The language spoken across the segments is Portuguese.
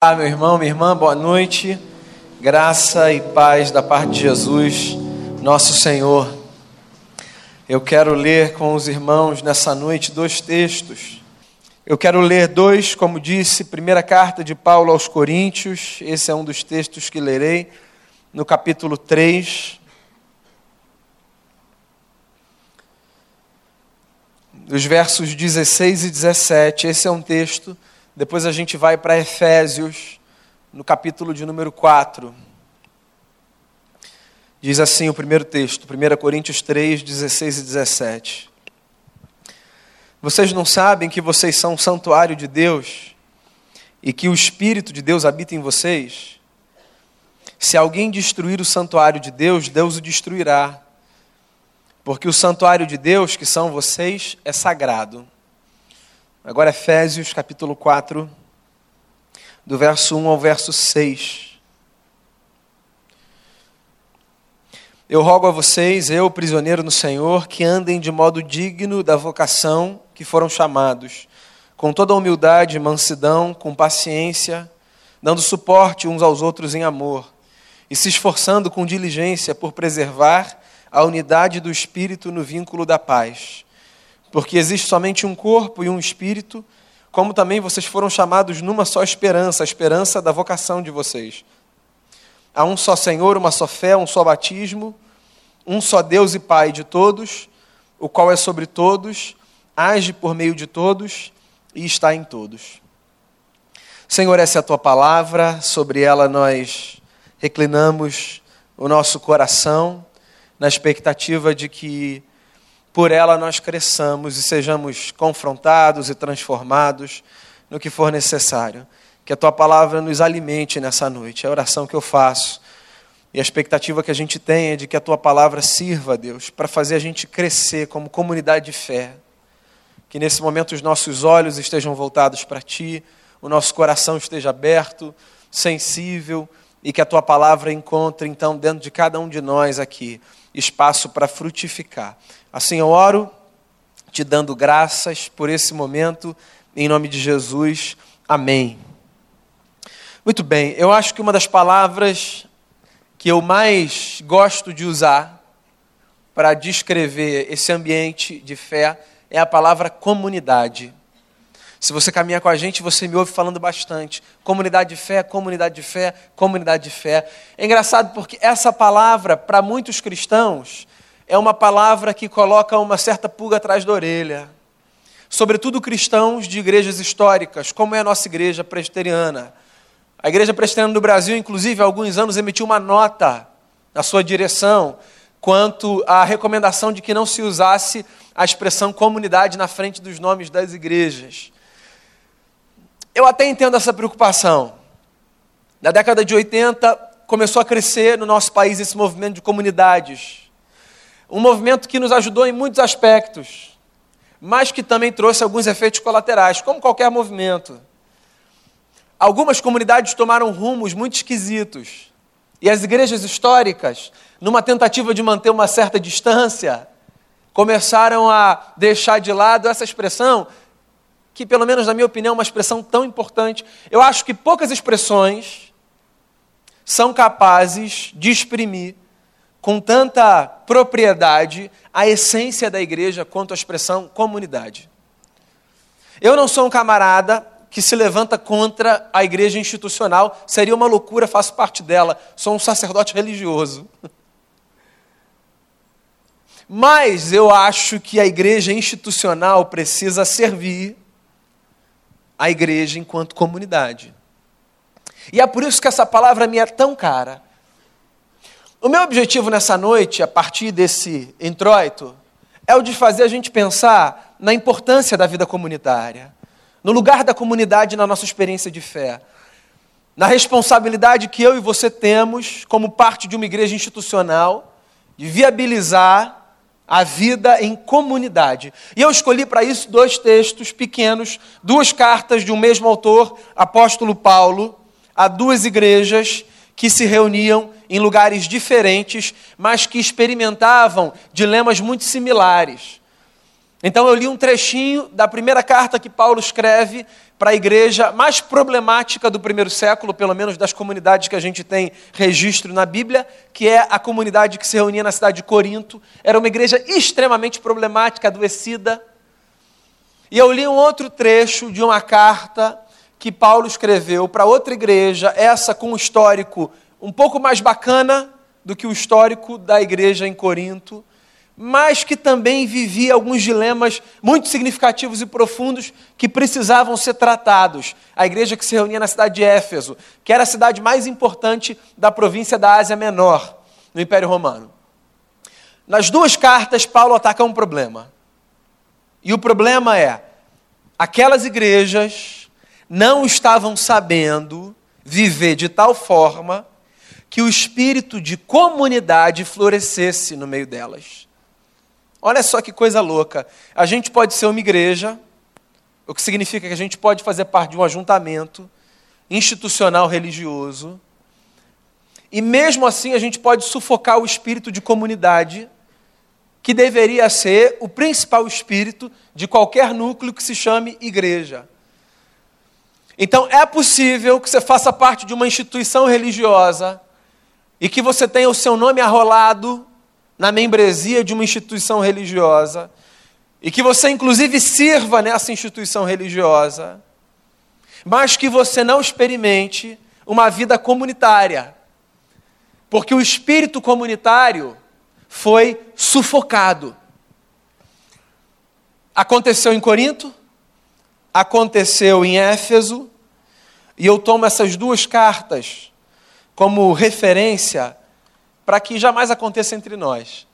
Olá, meu irmão, minha irmã, boa noite. Graça e paz da parte de Jesus, nosso Senhor. Eu quero ler com os irmãos nessa noite dois textos. Eu quero ler dois, como disse, primeira carta de Paulo aos Coríntios, esse é um dos textos que lerei, no capítulo 3. Os versos 16 e 17, esse é um texto depois a gente vai para Efésios, no capítulo de número 4. Diz assim o primeiro texto, 1 Coríntios 3, 16 e 17. Vocês não sabem que vocês são um santuário de Deus e que o Espírito de Deus habita em vocês? Se alguém destruir o santuário de Deus, Deus o destruirá. Porque o santuário de Deus, que são vocês, é sagrado. Agora, Efésios capítulo 4, do verso 1 ao verso 6. Eu rogo a vocês, eu, prisioneiro no Senhor, que andem de modo digno da vocação que foram chamados, com toda humildade, mansidão, com paciência, dando suporte uns aos outros em amor, e se esforçando com diligência por preservar a unidade do espírito no vínculo da paz porque existe somente um corpo e um espírito, como também vocês foram chamados numa só esperança, a esperança da vocação de vocês. Há um só Senhor, uma só fé, um só batismo, um só Deus e Pai de todos, o qual é sobre todos, age por meio de todos e está em todos. Senhor, essa é a tua palavra, sobre ela nós reclinamos o nosso coração, na expectativa de que por ela nós cresçamos e sejamos confrontados e transformados no que for necessário. Que a tua palavra nos alimente nessa noite. É a oração que eu faço. E a expectativa que a gente tem é de que a tua palavra sirva, Deus, para fazer a gente crescer como comunidade de fé. Que nesse momento os nossos olhos estejam voltados para ti, o nosso coração esteja aberto, sensível e que a tua palavra encontre então dentro de cada um de nós aqui espaço para frutificar. Assim eu oro, te dando graças por esse momento, em nome de Jesus. Amém. Muito bem, eu acho que uma das palavras que eu mais gosto de usar para descrever esse ambiente de fé é a palavra comunidade. Se você caminha com a gente, você me ouve falando bastante. Comunidade de fé, comunidade de fé, comunidade de fé. É engraçado porque essa palavra, para muitos cristãos, é uma palavra que coloca uma certa pulga atrás da orelha. Sobretudo cristãos de igrejas históricas, como é a nossa igreja presbiteriana. A igreja presbiteriana do Brasil, inclusive, há alguns anos emitiu uma nota na sua direção quanto à recomendação de que não se usasse a expressão comunidade na frente dos nomes das igrejas. Eu até entendo essa preocupação. Na década de 80, começou a crescer no nosso país esse movimento de comunidades. Um movimento que nos ajudou em muitos aspectos, mas que também trouxe alguns efeitos colaterais, como qualquer movimento. Algumas comunidades tomaram rumos muito esquisitos. E as igrejas históricas, numa tentativa de manter uma certa distância, começaram a deixar de lado essa expressão que, pelo menos na minha opinião, é uma expressão tão importante. Eu acho que poucas expressões são capazes de exprimir com tanta propriedade a essência da igreja quanto a expressão comunidade. Eu não sou um camarada que se levanta contra a igreja institucional, seria uma loucura, faço parte dela, sou um sacerdote religioso. Mas eu acho que a igreja institucional precisa servir a igreja enquanto comunidade. E é por isso que essa palavra me é tão cara. O meu objetivo nessa noite, a partir desse introito, é o de fazer a gente pensar na importância da vida comunitária, no lugar da comunidade na nossa experiência de fé, na responsabilidade que eu e você temos como parte de uma igreja institucional de viabilizar a vida em comunidade. E eu escolhi para isso dois textos pequenos, duas cartas de um mesmo autor, apóstolo Paulo, a duas igrejas que se reuniam em lugares diferentes, mas que experimentavam dilemas muito similares. Então eu li um trechinho da primeira carta que Paulo escreve para a igreja mais problemática do primeiro século, pelo menos das comunidades que a gente tem registro na Bíblia, que é a comunidade que se reunia na cidade de Corinto. Era uma igreja extremamente problemática, adoecida. E eu li um outro trecho de uma carta que Paulo escreveu para outra igreja, essa com um histórico um pouco mais bacana do que o histórico da igreja em Corinto mas que também vivia alguns dilemas muito significativos e profundos que precisavam ser tratados. A igreja que se reunia na cidade de Éfeso, que era a cidade mais importante da província da Ásia Menor, no Império Romano. Nas duas cartas, Paulo ataca um problema. E o problema é: aquelas igrejas não estavam sabendo viver de tal forma que o espírito de comunidade florescesse no meio delas. Olha só que coisa louca. A gente pode ser uma igreja, o que significa que a gente pode fazer parte de um ajuntamento institucional religioso, e mesmo assim a gente pode sufocar o espírito de comunidade, que deveria ser o principal espírito de qualquer núcleo que se chame igreja. Então é possível que você faça parte de uma instituição religiosa e que você tenha o seu nome arrolado na membresia de uma instituição religiosa e que você, inclusive, sirva nessa instituição religiosa, mas que você não experimente uma vida comunitária, porque o espírito comunitário foi sufocado. Aconteceu em Corinto, aconteceu em Éfeso, e eu tomo essas duas cartas como referência para que jamais aconteça entre nós.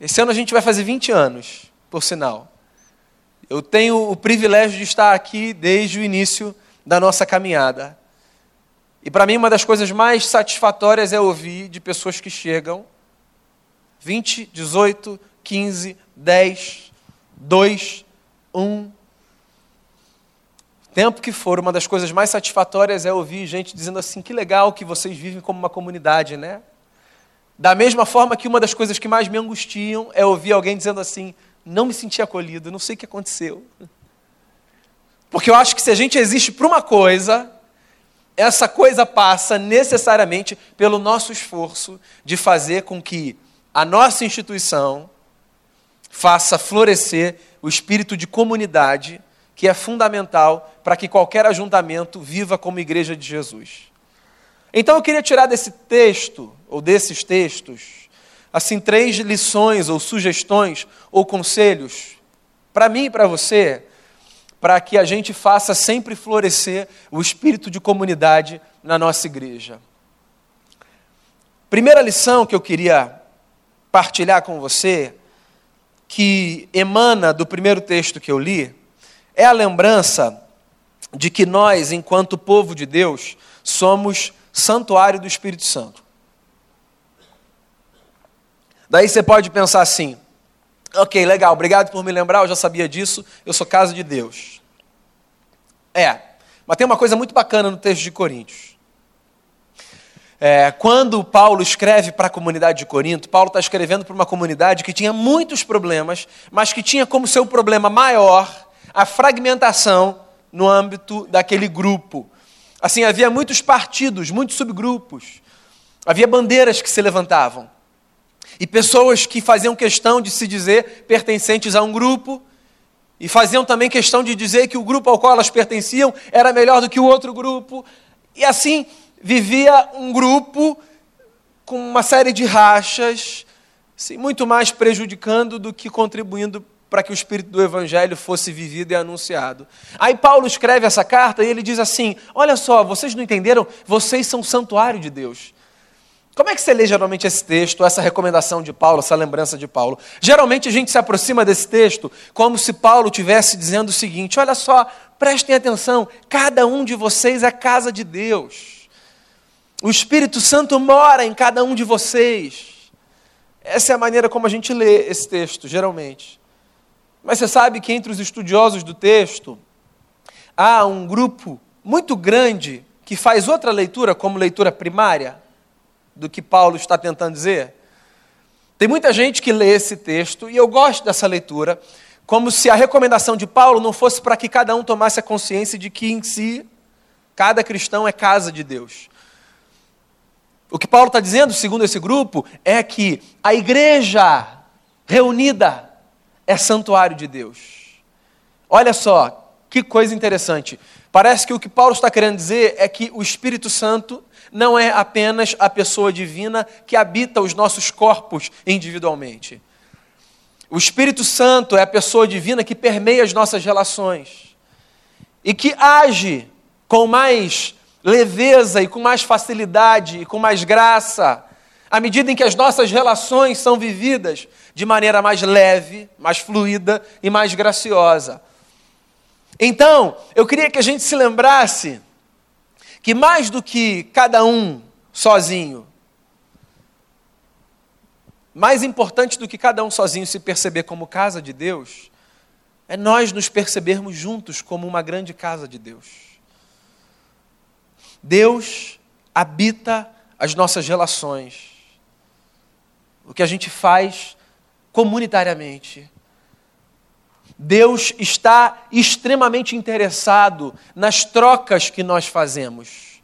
Esse ano a gente vai fazer 20 anos, por sinal. Eu tenho o privilégio de estar aqui desde o início da nossa caminhada. E para mim, uma das coisas mais satisfatórias é ouvir de pessoas que chegam 20, 18, 15, 10, 2, 1, tempo que for, uma das coisas mais satisfatórias é ouvir gente dizendo assim: que legal que vocês vivem como uma comunidade, né? Da mesma forma que uma das coisas que mais me angustiam é ouvir alguém dizendo assim: não me senti acolhido, não sei o que aconteceu. Porque eu acho que se a gente existe para uma coisa, essa coisa passa necessariamente pelo nosso esforço de fazer com que a nossa instituição faça florescer o espírito de comunidade que é fundamental para que qualquer ajuntamento viva como igreja de Jesus. Então eu queria tirar desse texto, ou desses textos, assim, três lições, ou sugestões, ou conselhos, para mim e para você, para que a gente faça sempre florescer o espírito de comunidade na nossa igreja. Primeira lição que eu queria partilhar com você, que emana do primeiro texto que eu li, é a lembrança de que nós, enquanto povo de Deus, somos santuário do Espírito Santo. Daí você pode pensar assim: ok, legal, obrigado por me lembrar, eu já sabia disso, eu sou casa de Deus. É, mas tem uma coisa muito bacana no texto de Coríntios. É, quando Paulo escreve para a comunidade de Corinto, Paulo está escrevendo para uma comunidade que tinha muitos problemas, mas que tinha como seu problema maior a fragmentação no âmbito daquele grupo. Assim, havia muitos partidos, muitos subgrupos, havia bandeiras que se levantavam. E pessoas que faziam questão de se dizer pertencentes a um grupo, e faziam também questão de dizer que o grupo ao qual elas pertenciam era melhor do que o outro grupo. E assim vivia um grupo com uma série de rachas, assim, muito mais prejudicando do que contribuindo para que o espírito do evangelho fosse vivido e anunciado. Aí Paulo escreve essa carta e ele diz assim: Olha só, vocês não entenderam? Vocês são santuário de Deus. Como é que você lê geralmente esse texto, essa recomendação de Paulo, essa lembrança de Paulo? Geralmente a gente se aproxima desse texto como se Paulo estivesse dizendo o seguinte: olha só, prestem atenção, cada um de vocês é casa de Deus. O Espírito Santo mora em cada um de vocês. Essa é a maneira como a gente lê esse texto, geralmente. Mas você sabe que entre os estudiosos do texto há um grupo muito grande que faz outra leitura como leitura primária do que Paulo está tentando dizer. Tem muita gente que lê esse texto, e eu gosto dessa leitura, como se a recomendação de Paulo não fosse para que cada um tomasse a consciência de que em si cada cristão é casa de Deus. O que Paulo está dizendo, segundo esse grupo, é que a igreja reunida é santuário de Deus. Olha só, que coisa interessante. Parece que o que Paulo está querendo dizer é que o Espírito Santo não é apenas a pessoa divina que habita os nossos corpos individualmente. O Espírito Santo é a pessoa divina que permeia as nossas relações e que age com mais leveza e com mais facilidade e com mais graça, à medida em que as nossas relações são vividas de maneira mais leve, mais fluida e mais graciosa. Então, eu queria que a gente se lembrasse que mais do que cada um sozinho, mais importante do que cada um sozinho se perceber como casa de Deus, é nós nos percebermos juntos como uma grande casa de Deus. Deus habita as nossas relações. O que a gente faz comunitariamente. Deus está extremamente interessado nas trocas que nós fazemos.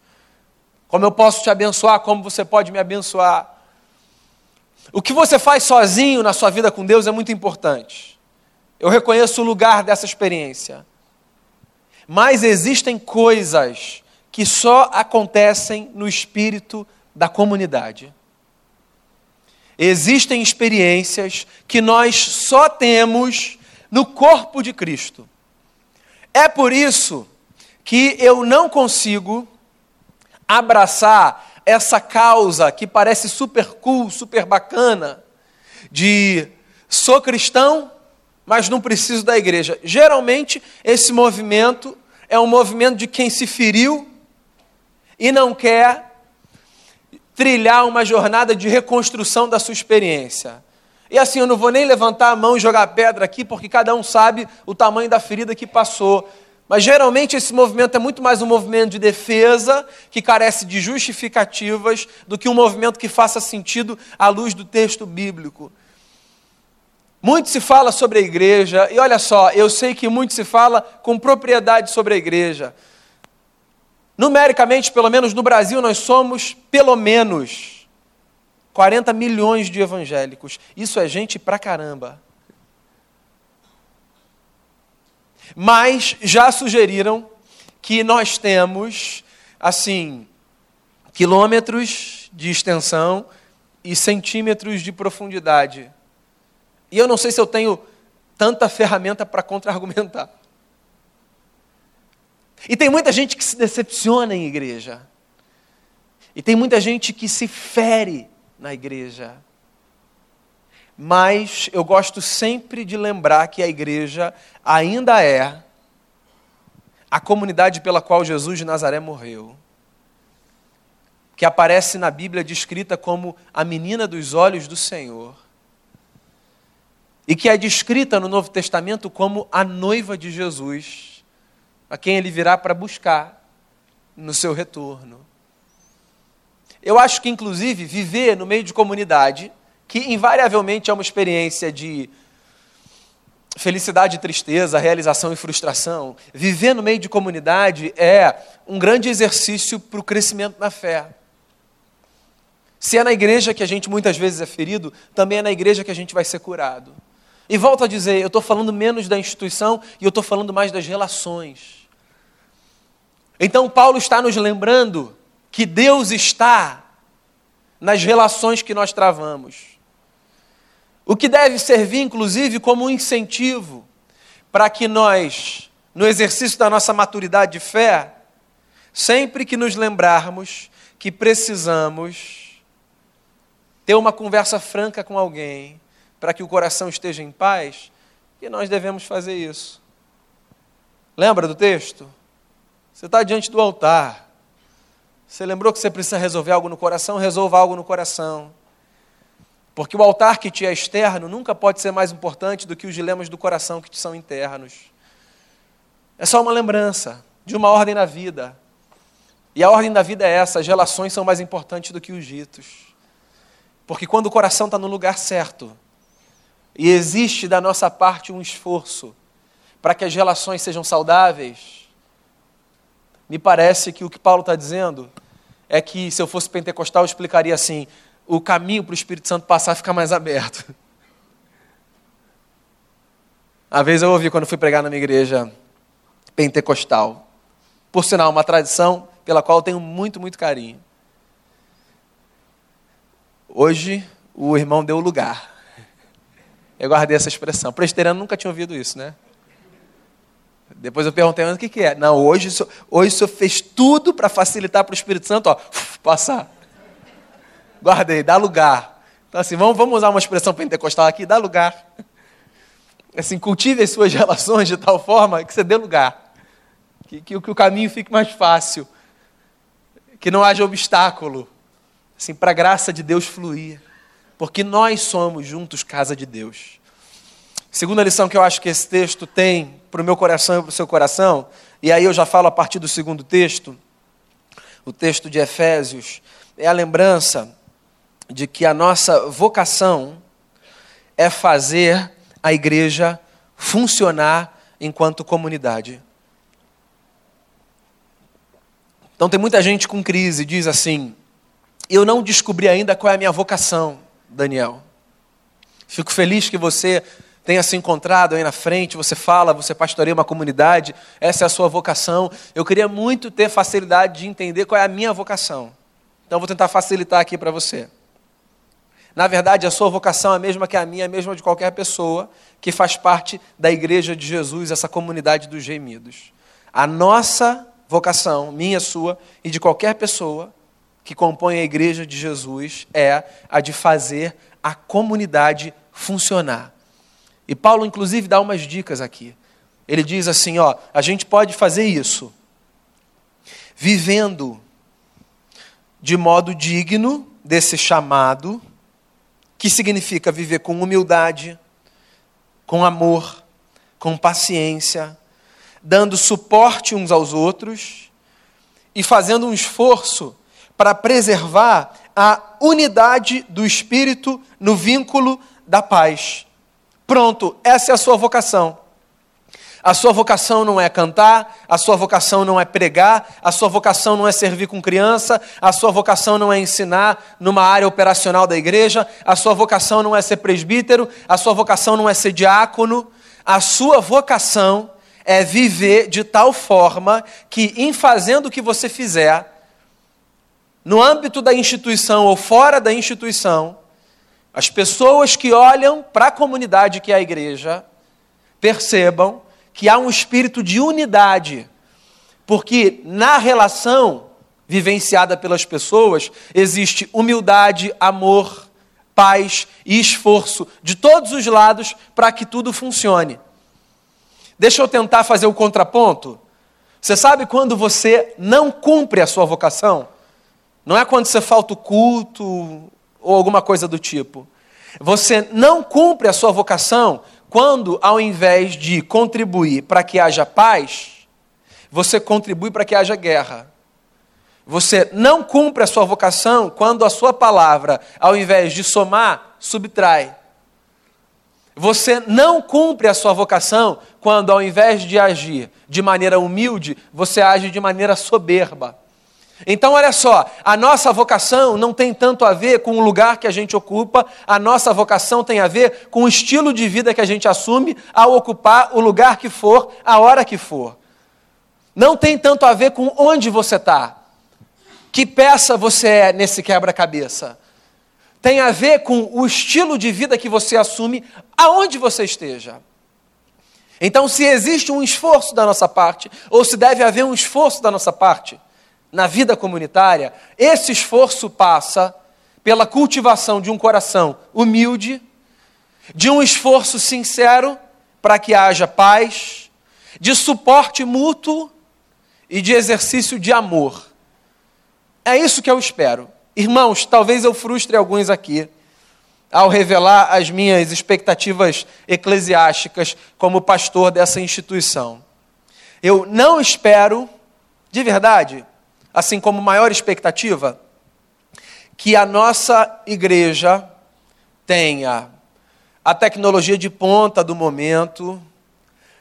Como eu posso te abençoar, como você pode me abençoar. O que você faz sozinho na sua vida com Deus é muito importante. Eu reconheço o lugar dessa experiência. Mas existem coisas que só acontecem no espírito da comunidade. Existem experiências que nós só temos no corpo de Cristo. É por isso que eu não consigo abraçar essa causa que parece super cool, super bacana, de sou cristão, mas não preciso da igreja. Geralmente, esse movimento é um movimento de quem se feriu e não quer trilhar uma jornada de reconstrução da sua experiência. E assim, eu não vou nem levantar a mão e jogar pedra aqui, porque cada um sabe o tamanho da ferida que passou. Mas geralmente esse movimento é muito mais um movimento de defesa, que carece de justificativas, do que um movimento que faça sentido à luz do texto bíblico. Muito se fala sobre a igreja, e olha só, eu sei que muito se fala com propriedade sobre a igreja. Numericamente, pelo menos no Brasil, nós somos pelo menos 40 milhões de evangélicos. Isso é gente pra caramba. Mas já sugeriram que nós temos, assim, quilômetros de extensão e centímetros de profundidade. E eu não sei se eu tenho tanta ferramenta para contra-argumentar. E tem muita gente que se decepciona em igreja. E tem muita gente que se fere na igreja. Mas eu gosto sempre de lembrar que a igreja ainda é a comunidade pela qual Jesus de Nazaré morreu. Que aparece na Bíblia descrita como a menina dos olhos do Senhor. E que é descrita no Novo Testamento como a noiva de Jesus a quem ele virá para buscar no seu retorno. Eu acho que, inclusive, viver no meio de comunidade, que invariavelmente é uma experiência de felicidade e tristeza, realização e frustração, viver no meio de comunidade é um grande exercício para o crescimento na fé. Se é na igreja que a gente muitas vezes é ferido, também é na igreja que a gente vai ser curado. E volto a dizer, eu estou falando menos da instituição e eu estou falando mais das relações. Então, Paulo está nos lembrando que Deus está nas relações que nós travamos. O que deve servir, inclusive, como um incentivo para que nós, no exercício da nossa maturidade de fé, sempre que nos lembrarmos que precisamos ter uma conversa franca com alguém para que o coração esteja em paz, que nós devemos fazer isso. Lembra do texto? Você está diante do altar. Você lembrou que você precisa resolver algo no coração? Resolva algo no coração. Porque o altar que te é externo nunca pode ser mais importante do que os dilemas do coração que te são internos. É só uma lembrança de uma ordem na vida. E a ordem da vida é essa: as relações são mais importantes do que os ditos. Porque quando o coração está no lugar certo, e existe da nossa parte um esforço para que as relações sejam saudáveis, me parece que o que Paulo está dizendo é que, se eu fosse pentecostal, eu explicaria assim: o caminho para o Espírito Santo passar fica mais aberto. Uma vez eu ouvi quando fui pregar minha igreja pentecostal, por sinal, uma tradição pela qual eu tenho muito, muito carinho. Hoje, o irmão deu lugar. Eu guardei essa expressão. Presteriano nunca tinha ouvido isso, né? Depois eu perguntei, mas o que, que é? Não, hoje, hoje o senhor fez tudo para facilitar para o Espírito Santo, ó, passar. Guardei, dá lugar. Então, assim, vamos, vamos usar uma expressão pentecostal aqui, dá lugar. Assim, cultive as suas relações de tal forma que você dê lugar. Que, que, que o caminho fique mais fácil. Que não haja obstáculo. Assim, para a graça de Deus fluir. Porque nós somos juntos casa de Deus. Segunda lição que eu acho que esse texto tem para o meu coração e para o seu coração, e aí eu já falo a partir do segundo texto, o texto de Efésios, é a lembrança de que a nossa vocação é fazer a igreja funcionar enquanto comunidade. Então tem muita gente com crise, diz assim: eu não descobri ainda qual é a minha vocação, Daniel. Fico feliz que você tenha se encontrado aí na frente, você fala, você pastoreia uma comunidade, essa é a sua vocação. Eu queria muito ter facilidade de entender qual é a minha vocação. Então vou tentar facilitar aqui para você. Na verdade, a sua vocação é a mesma que a minha, é a mesma de qualquer pessoa que faz parte da igreja de Jesus, essa comunidade dos gemidos. A nossa vocação, minha, sua e de qualquer pessoa que compõe a igreja de Jesus é a de fazer a comunidade funcionar. E Paulo, inclusive, dá umas dicas aqui. Ele diz assim: ó, a gente pode fazer isso vivendo de modo digno desse chamado, que significa viver com humildade, com amor, com paciência, dando suporte uns aos outros e fazendo um esforço para preservar a unidade do espírito no vínculo da paz. Pronto, essa é a sua vocação. A sua vocação não é cantar, a sua vocação não é pregar, a sua vocação não é servir com criança, a sua vocação não é ensinar numa área operacional da igreja, a sua vocação não é ser presbítero, a sua vocação não é ser diácono. A sua vocação é viver de tal forma que, em fazendo o que você fizer, no âmbito da instituição ou fora da instituição, as pessoas que olham para a comunidade que é a igreja percebam que há um espírito de unidade, porque na relação vivenciada pelas pessoas existe humildade, amor, paz e esforço de todos os lados para que tudo funcione. Deixa eu tentar fazer o contraponto. Você sabe quando você não cumpre a sua vocação? Não é quando você falta o culto ou alguma coisa do tipo. Você não cumpre a sua vocação quando, ao invés de contribuir para que haja paz, você contribui para que haja guerra. Você não cumpre a sua vocação quando a sua palavra, ao invés de somar, subtrai. Você não cumpre a sua vocação quando, ao invés de agir de maneira humilde, você age de maneira soberba. Então, olha só, a nossa vocação não tem tanto a ver com o lugar que a gente ocupa, a nossa vocação tem a ver com o estilo de vida que a gente assume ao ocupar o lugar que for, a hora que for. Não tem tanto a ver com onde você está, que peça você é nesse quebra-cabeça. Tem a ver com o estilo de vida que você assume aonde você esteja. Então, se existe um esforço da nossa parte, ou se deve haver um esforço da nossa parte, na vida comunitária, esse esforço passa pela cultivação de um coração humilde, de um esforço sincero para que haja paz, de suporte mútuo e de exercício de amor. É isso que eu espero. Irmãos, talvez eu frustre alguns aqui ao revelar as minhas expectativas eclesiásticas como pastor dessa instituição. Eu não espero, de verdade, assim como maior expectativa, que a nossa igreja tenha a tecnologia de ponta do momento,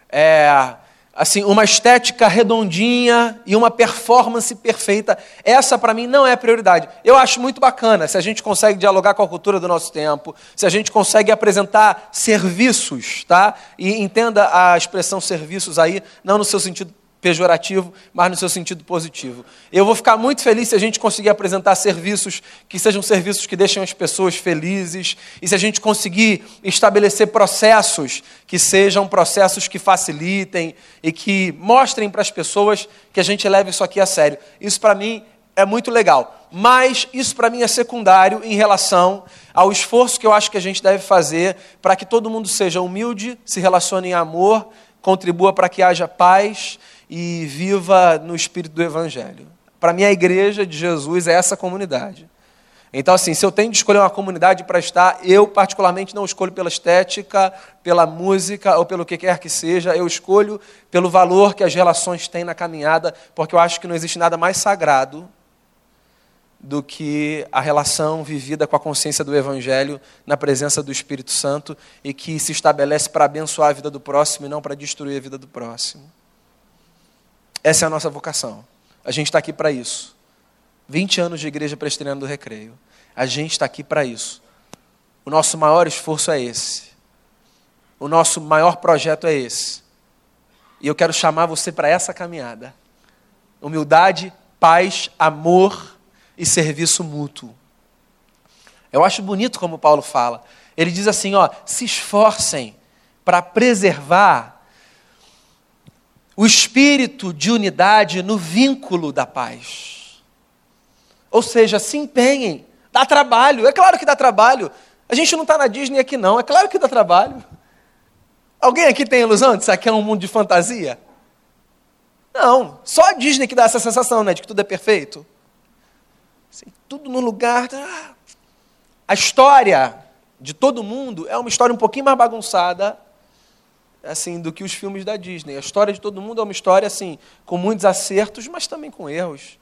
é, assim, uma estética redondinha e uma performance perfeita. Essa para mim não é prioridade. Eu acho muito bacana se a gente consegue dialogar com a cultura do nosso tempo, se a gente consegue apresentar serviços, tá? E entenda a expressão serviços aí, não no seu sentido pejorativo, mas no seu sentido positivo. Eu vou ficar muito feliz se a gente conseguir apresentar serviços que sejam serviços que deixem as pessoas felizes, e se a gente conseguir estabelecer processos que sejam processos que facilitem e que mostrem para as pessoas que a gente leve isso aqui a sério. Isso para mim é muito legal, mas isso para mim é secundário em relação ao esforço que eu acho que a gente deve fazer para que todo mundo seja humilde, se relacione em amor, contribua para que haja paz e viva no espírito do Evangelho. Para mim, a igreja de Jesus é essa comunidade. Então, assim, se eu tenho de escolher uma comunidade para estar, eu particularmente não escolho pela estética, pela música ou pelo que quer que seja, eu escolho pelo valor que as relações têm na caminhada, porque eu acho que não existe nada mais sagrado do que a relação vivida com a consciência do Evangelho na presença do Espírito Santo e que se estabelece para abençoar a vida do próximo e não para destruir a vida do próximo. Essa é a nossa vocação. A gente está aqui para isso. 20 anos de igreja presbiteriana do recreio. A gente está aqui para isso. O nosso maior esforço é esse. O nosso maior projeto é esse. E eu quero chamar você para essa caminhada. Humildade, paz, amor e serviço mútuo. Eu acho bonito como Paulo fala. Ele diz assim, ó, se esforcem para preservar o espírito de unidade no vínculo da paz. Ou seja, se empenhem, dá trabalho, é claro que dá trabalho. A gente não está na Disney aqui, não, é claro que dá trabalho. Alguém aqui tem ilusão de que aqui é um mundo de fantasia? Não, só a Disney que dá essa sensação, né, de que tudo é perfeito. Assim, tudo no lugar. A história de todo mundo é uma história um pouquinho mais bagunçada assim do que os filmes da Disney. A história de todo mundo é uma história assim com muitos acertos, mas também com erros.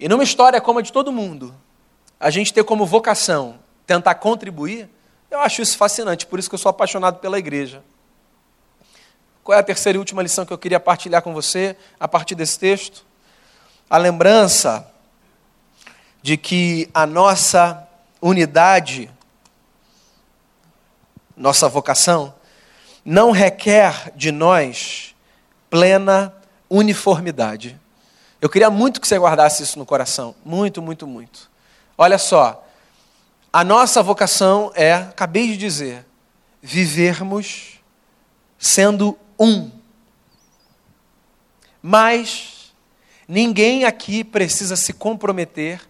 E numa história como a de todo mundo, a gente ter como vocação tentar contribuir, eu acho isso fascinante, por isso que eu sou apaixonado pela igreja. Qual é a terceira e última lição que eu queria partilhar com você a partir desse texto? A lembrança de que a nossa unidade, nossa vocação, não requer de nós plena uniformidade. Eu queria muito que você guardasse isso no coração. Muito, muito, muito. Olha só. A nossa vocação é, acabei de dizer, vivermos sendo um. Mas ninguém aqui precisa se comprometer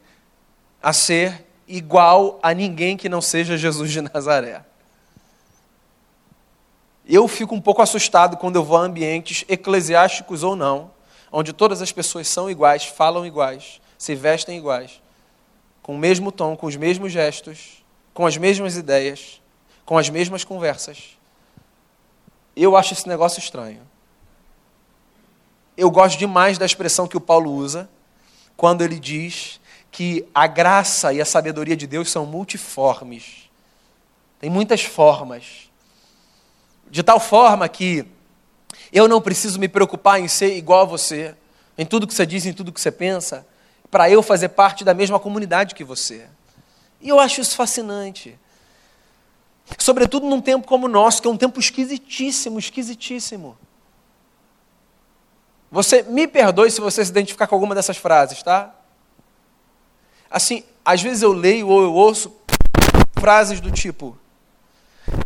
a ser igual a ninguém que não seja Jesus de Nazaré. Eu fico um pouco assustado quando eu vou a ambientes eclesiásticos ou não, onde todas as pessoas são iguais, falam iguais, se vestem iguais, com o mesmo tom, com os mesmos gestos, com as mesmas ideias, com as mesmas conversas. Eu acho esse negócio estranho. Eu gosto demais da expressão que o Paulo usa quando ele diz que a graça e a sabedoria de Deus são multiformes. Tem muitas formas de tal forma que eu não preciso me preocupar em ser igual a você, em tudo que você diz, em tudo que você pensa, para eu fazer parte da mesma comunidade que você. E eu acho isso fascinante. Sobretudo num tempo como o nosso, que é um tempo esquisitíssimo, esquisitíssimo. Você me perdoe se você se identificar com alguma dessas frases, tá? Assim, às vezes eu leio ou eu ouço frases do tipo: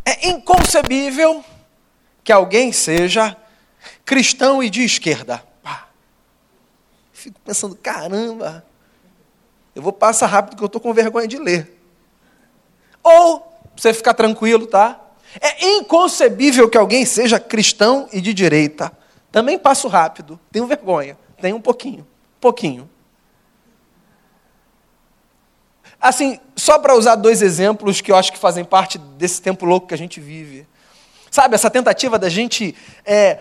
é inconcebível que alguém seja cristão e de esquerda. Pá. Fico pensando, caramba, eu vou passar rápido porque eu estou com vergonha de ler. Ou, você ficar tranquilo, tá? É inconcebível que alguém seja cristão e de direita. Também passo rápido, tenho vergonha, tenho um pouquinho, pouquinho. Assim, só para usar dois exemplos que eu acho que fazem parte desse tempo louco que a gente vive. Sabe, essa tentativa da gente é,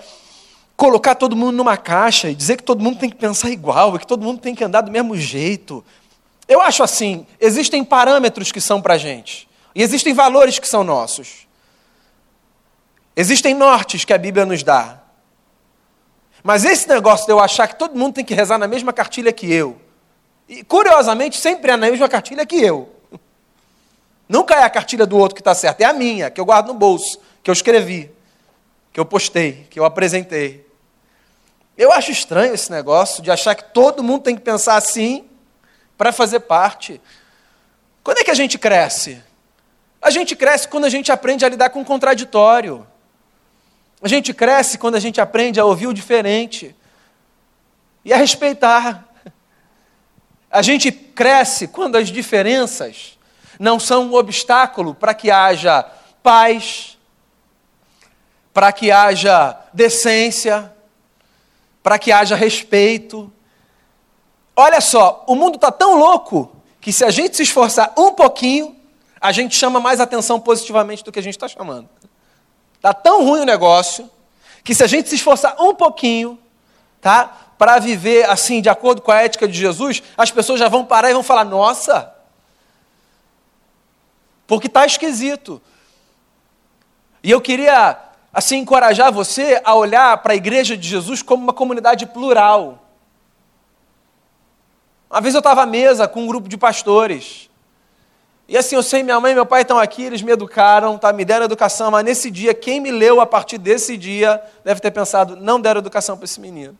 colocar todo mundo numa caixa e dizer que todo mundo tem que pensar igual, que todo mundo tem que andar do mesmo jeito. Eu acho assim: existem parâmetros que são para a gente, e existem valores que são nossos. Existem nortes que a Bíblia nos dá. Mas esse negócio de eu achar que todo mundo tem que rezar na mesma cartilha que eu, e curiosamente sempre é na mesma cartilha que eu. Nunca é a cartilha do outro que está certa, é a minha, que eu guardo no bolso, que eu escrevi, que eu postei, que eu apresentei. Eu acho estranho esse negócio de achar que todo mundo tem que pensar assim para fazer parte. Quando é que a gente cresce? A gente cresce quando a gente aprende a lidar com o contraditório. A gente cresce quando a gente aprende a ouvir o diferente e a respeitar. A gente cresce quando as diferenças não são um obstáculo para que haja paz, para que haja decência, para que haja respeito. Olha só, o mundo está tão louco que se a gente se esforçar um pouquinho, a gente chama mais atenção positivamente do que a gente está chamando. Está tão ruim o negócio que se a gente se esforçar um pouquinho, tá, para viver assim de acordo com a ética de Jesus, as pessoas já vão parar e vão falar: nossa, porque está esquisito. E eu queria assim encorajar você a olhar para a igreja de Jesus como uma comunidade plural. Uma vez eu estava à mesa com um grupo de pastores. E assim, eu sei, minha mãe e meu pai estão aqui, eles me educaram, tá, me deram educação, mas nesse dia, quem me leu a partir desse dia deve ter pensado, não deram educação para esse menino.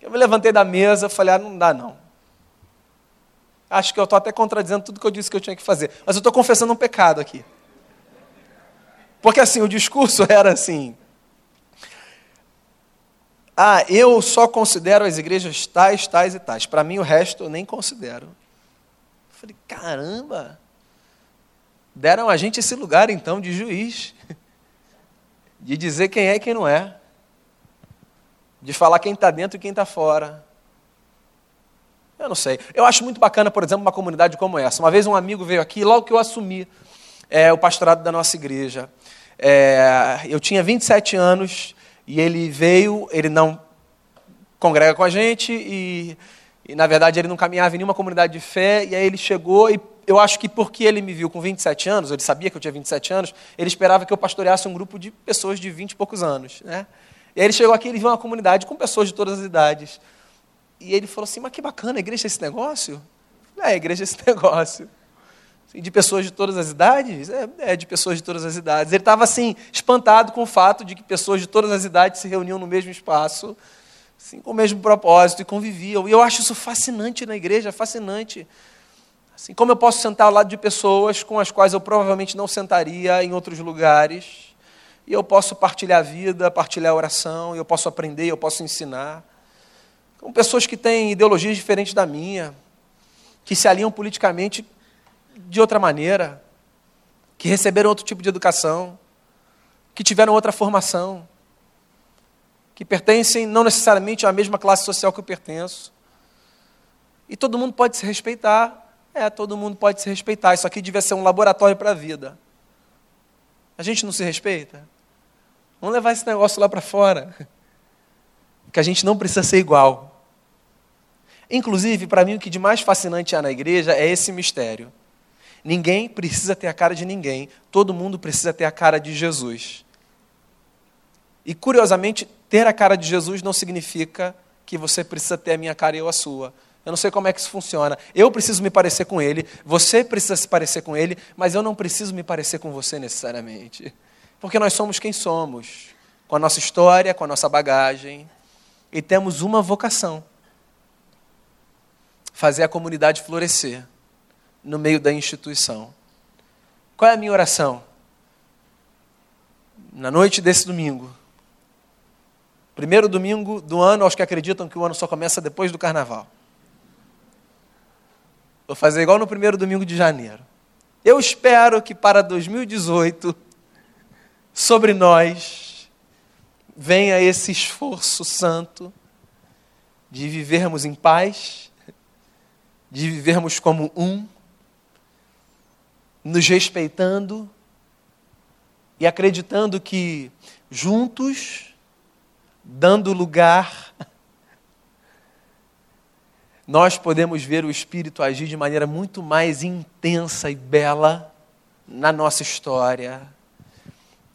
Eu me levantei da mesa, falei, ah, não dá não. Acho que eu estou até contradizendo tudo que eu disse que eu tinha que fazer. Mas eu estou confessando um pecado aqui. Porque assim, o discurso era assim: ah, eu só considero as igrejas tais, tais e tais. Para mim, o resto eu nem considero. Eu falei, caramba! Deram a gente esse lugar, então, de juiz. De dizer quem é e quem não é. De falar quem está dentro e quem está fora. Eu não sei. Eu acho muito bacana, por exemplo, uma comunidade como essa. Uma vez um amigo veio aqui, logo que eu assumi é, o pastorado da nossa igreja. É, eu tinha 27 anos e ele veio, ele não congrega com a gente e, e, na verdade, ele não caminhava em nenhuma comunidade de fé. E aí ele chegou e eu acho que porque ele me viu com 27 anos, ele sabia que eu tinha 27 anos, ele esperava que eu pastoreasse um grupo de pessoas de 20 e poucos anos. Né? E aí ele chegou aqui e viu uma comunidade com pessoas de todas as idades. E ele falou assim: Mas que bacana, a igreja é esse negócio? É, a igreja é esse negócio. De pessoas de todas as idades? É, é de pessoas de todas as idades. Ele estava assim, espantado com o fato de que pessoas de todas as idades se reuniam no mesmo espaço, assim, com o mesmo propósito e conviviam. E eu acho isso fascinante na igreja, fascinante. Assim, como eu posso sentar ao lado de pessoas com as quais eu provavelmente não sentaria em outros lugares, e eu posso partilhar a vida, partilhar a oração, eu posso aprender, eu posso ensinar. Com pessoas que têm ideologias diferentes da minha, que se alinham politicamente de outra maneira, que receberam outro tipo de educação, que tiveram outra formação, que pertencem não necessariamente à mesma classe social que eu pertenço. E todo mundo pode se respeitar. É, todo mundo pode se respeitar. Isso aqui devia ser um laboratório para a vida. A gente não se respeita? Vamos levar esse negócio lá para fora. Que a gente não precisa ser igual. Inclusive, para mim, o que de mais fascinante há na igreja é esse mistério. Ninguém precisa ter a cara de ninguém, todo mundo precisa ter a cara de Jesus. E curiosamente, ter a cara de Jesus não significa que você precisa ter a minha cara e eu a sua. Eu não sei como é que isso funciona. Eu preciso me parecer com ele, você precisa se parecer com ele, mas eu não preciso me parecer com você necessariamente. Porque nós somos quem somos, com a nossa história, com a nossa bagagem, e temos uma vocação: fazer a comunidade florescer no meio da instituição. Qual é a minha oração? Na noite desse domingo, primeiro domingo do ano, aos que acreditam que o ano só começa depois do carnaval. Vou fazer igual no primeiro domingo de janeiro. Eu espero que para 2018, sobre nós, venha esse esforço santo de vivermos em paz, de vivermos como um, nos respeitando e acreditando que juntos, dando lugar, nós podemos ver o Espírito agir de maneira muito mais intensa e bela na nossa história.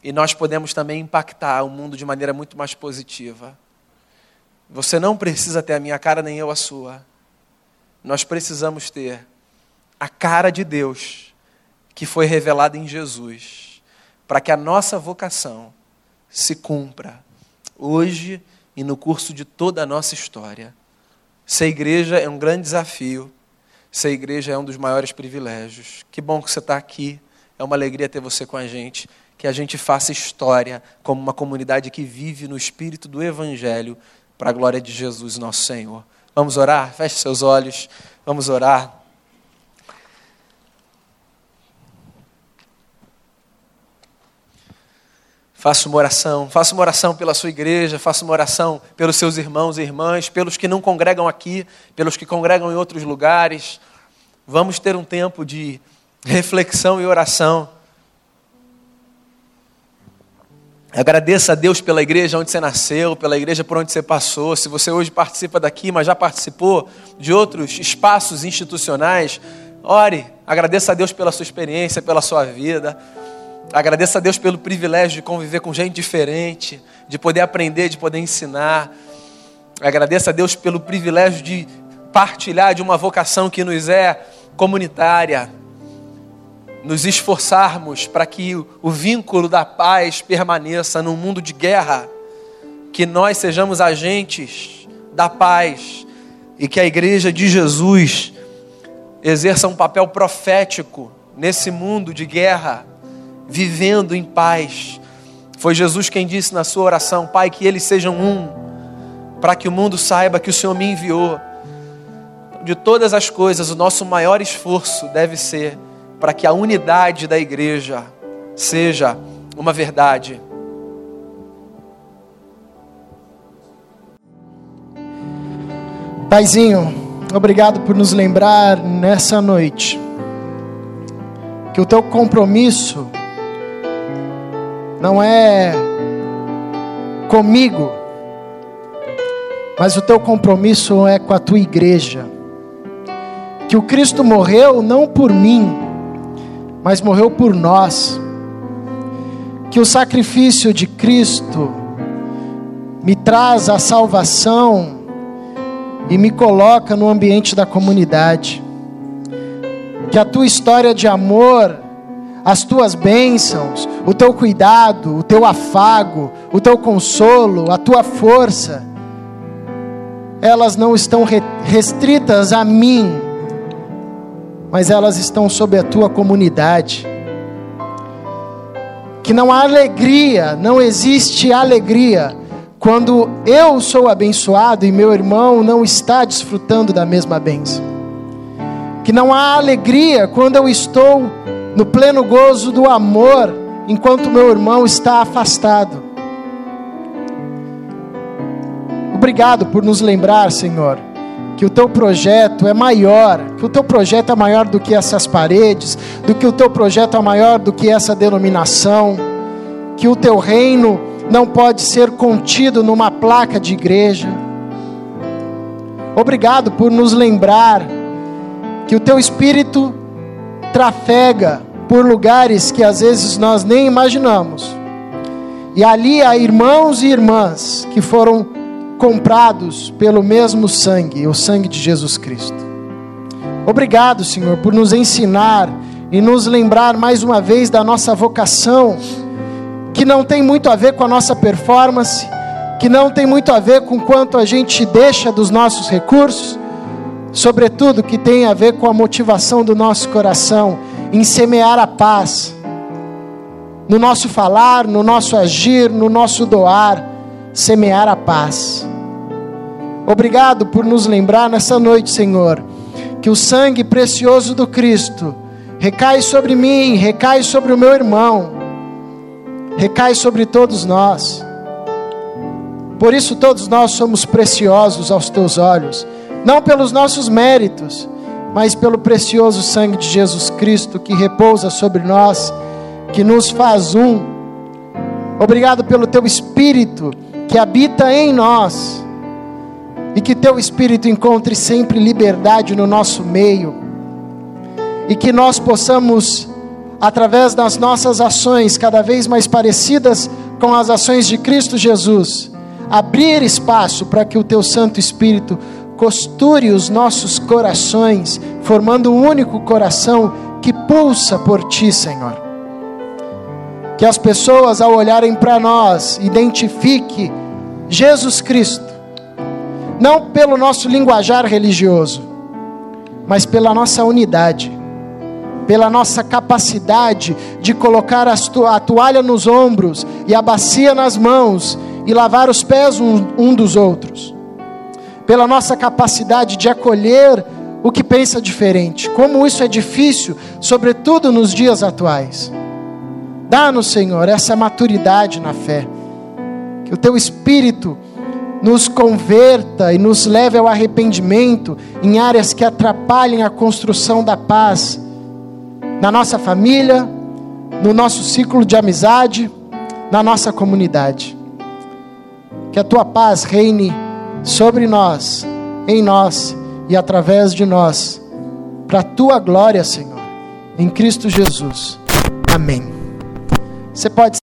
E nós podemos também impactar o mundo de maneira muito mais positiva. Você não precisa ter a minha cara, nem eu a sua. Nós precisamos ter a cara de Deus que foi revelada em Jesus, para que a nossa vocação se cumpra hoje e no curso de toda a nossa história. Ser igreja é um grande desafio, ser igreja é um dos maiores privilégios. Que bom que você está aqui, é uma alegria ter você com a gente. Que a gente faça história como uma comunidade que vive no espírito do Evangelho, para a glória de Jesus, nosso Senhor. Vamos orar? Feche seus olhos, vamos orar. Faça uma oração, faça uma oração pela sua igreja, faça uma oração pelos seus irmãos e irmãs, pelos que não congregam aqui, pelos que congregam em outros lugares. Vamos ter um tempo de reflexão e oração. Agradeça a Deus pela igreja onde você nasceu, pela igreja por onde você passou. Se você hoje participa daqui, mas já participou de outros espaços institucionais, ore, agradeça a Deus pela sua experiência, pela sua vida. Agradeça a Deus pelo privilégio de conviver com gente diferente, de poder aprender, de poder ensinar. Agradeça a Deus pelo privilégio de partilhar de uma vocação que nos é comunitária. Nos esforçarmos para que o vínculo da paz permaneça num mundo de guerra, que nós sejamos agentes da paz e que a igreja de Jesus exerça um papel profético nesse mundo de guerra vivendo em paz. Foi Jesus quem disse na sua oração: Pai, que eles sejam um, para que o mundo saiba que o Senhor me enviou. De todas as coisas, o nosso maior esforço deve ser para que a unidade da igreja seja uma verdade. Paizinho, obrigado por nos lembrar nessa noite que o teu compromisso não é comigo, mas o teu compromisso é com a tua igreja. Que o Cristo morreu não por mim, mas morreu por nós. Que o sacrifício de Cristo me traz a salvação e me coloca no ambiente da comunidade. Que a tua história de amor as tuas bênçãos, o teu cuidado, o teu afago, o teu consolo, a tua força, elas não estão restritas a mim, mas elas estão sob a tua comunidade. Que não há alegria, não existe alegria quando eu sou abençoado e meu irmão não está desfrutando da mesma bênção. Que não há alegria quando eu estou no pleno gozo do amor, enquanto meu irmão está afastado. Obrigado por nos lembrar, Senhor, que o teu projeto é maior, que o teu projeto é maior do que essas paredes, do que o teu projeto é maior do que essa denominação, que o teu reino não pode ser contido numa placa de igreja. Obrigado por nos lembrar que o teu espírito trafega por lugares que às vezes nós nem imaginamos. E ali há irmãos e irmãs que foram comprados pelo mesmo sangue, o sangue de Jesus Cristo. Obrigado, Senhor, por nos ensinar e nos lembrar mais uma vez da nossa vocação, que não tem muito a ver com a nossa performance, que não tem muito a ver com quanto a gente deixa dos nossos recursos, sobretudo que tem a ver com a motivação do nosso coração em semear a paz, no nosso falar, no nosso agir, no nosso doar, semear a paz. Obrigado por nos lembrar nessa noite, Senhor, que o sangue precioso do Cristo recai sobre mim, recai sobre o meu irmão, recai sobre todos nós. Por isso, todos nós somos preciosos aos teus olhos não pelos nossos méritos, mas pelo precioso sangue de Jesus Cristo que repousa sobre nós, que nos faz um. Obrigado pelo teu Espírito que habita em nós, e que teu Espírito encontre sempre liberdade no nosso meio, e que nós possamos, através das nossas ações cada vez mais parecidas com as ações de Cristo Jesus, abrir espaço para que o teu Santo Espírito costure os nossos corações, formando um único coração que pulsa por ti, Senhor. Que as pessoas, ao olharem para nós, identifiquem Jesus Cristo, não pelo nosso linguajar religioso, mas pela nossa unidade, pela nossa capacidade de colocar a toalha nos ombros e a bacia nas mãos e lavar os pés um, dos outros, pela nossa capacidade de acolher o que pensa diferente. Como isso é difícil, sobretudo nos dias atuais. Dá-nos, Senhor, essa maturidade na fé. Que o teu espírito nos converta e nos leve ao arrependimento em áreas que atrapalhem a construção da paz na nossa família, no nosso ciclo de amizade, na nossa comunidade. Que a tua paz reine sobre nós, em nós e através de nós, para a tua glória, Senhor, em Cristo Jesus. Amém. Você pode